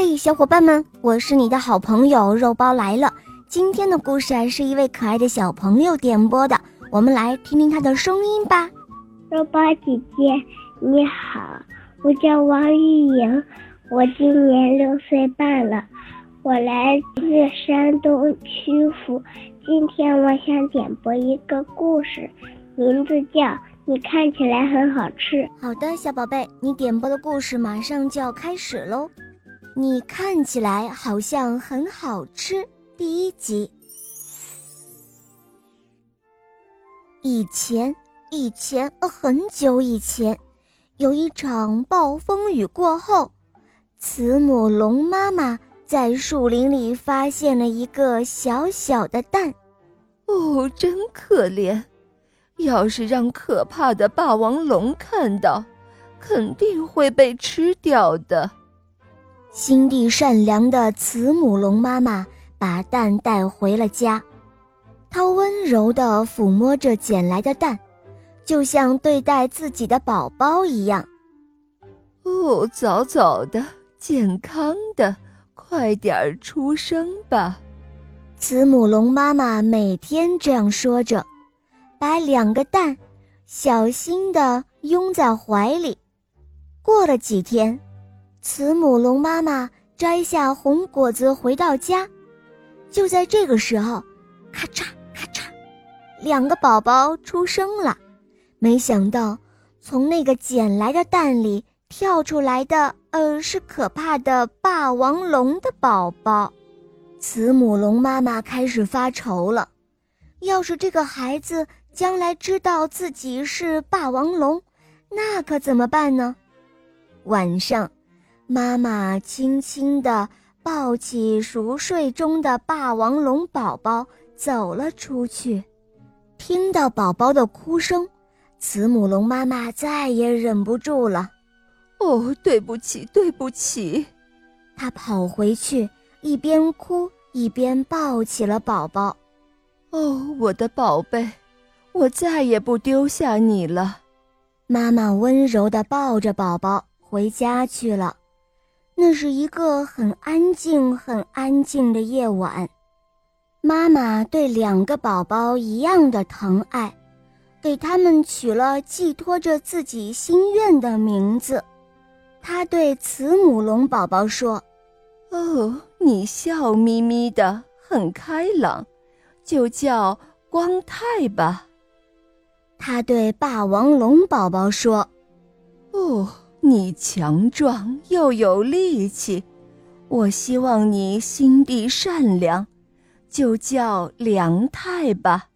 嘿，小伙伴们，我是你的好朋友肉包来了。今天的故事啊，是一位可爱的小朋友点播的，我们来听听他的声音吧。肉包姐姐你好，我叫王玉莹，我今年六岁半了，我来自山东曲阜。今天我想点播一个故事，名字叫《你看起来很好吃》。好的，小宝贝，你点播的故事马上就要开始喽。你看起来好像很好吃。第一集。以前，以前，呃，很久以前，有一场暴风雨过后，慈母龙妈妈在树林里发现了一个小小的蛋。哦，真可怜！要是让可怕的霸王龙看到，肯定会被吃掉的。心地善良的慈母龙妈妈把蛋带回了家，她温柔地抚摸着捡来的蛋，就像对待自己的宝宝一样。哦，早早的，健康的，快点儿出生吧！慈母龙妈妈每天这样说着，把两个蛋小心地拥在怀里。过了几天。慈母龙妈妈摘下红果子回到家，就在这个时候，咔嚓咔嚓，两个宝宝出生了。没想到，从那个捡来的蛋里跳出来的，呃，是可怕的霸王龙的宝宝。慈母龙妈妈开始发愁了：要是这个孩子将来知道自己是霸王龙，那可怎么办呢？晚上。妈妈轻轻地抱起熟睡中的霸王龙宝宝，走了出去。听到宝宝的哭声，慈母龙妈妈再也忍不住了。哦，对不起，对不起！她跑回去，一边哭一边抱起了宝宝。哦，我的宝贝，我再也不丢下你了。妈妈温柔地抱着宝宝回家去了。那是一个很安静、很安静的夜晚，妈妈对两个宝宝一样的疼爱，给他们取了寄托着自己心愿的名字。她对慈母龙宝宝说：“哦，你笑眯眯的，很开朗，就叫光太吧。”她对霸王龙宝宝说：“哦。”你强壮又有力气，我希望你心地善良，就叫梁太吧。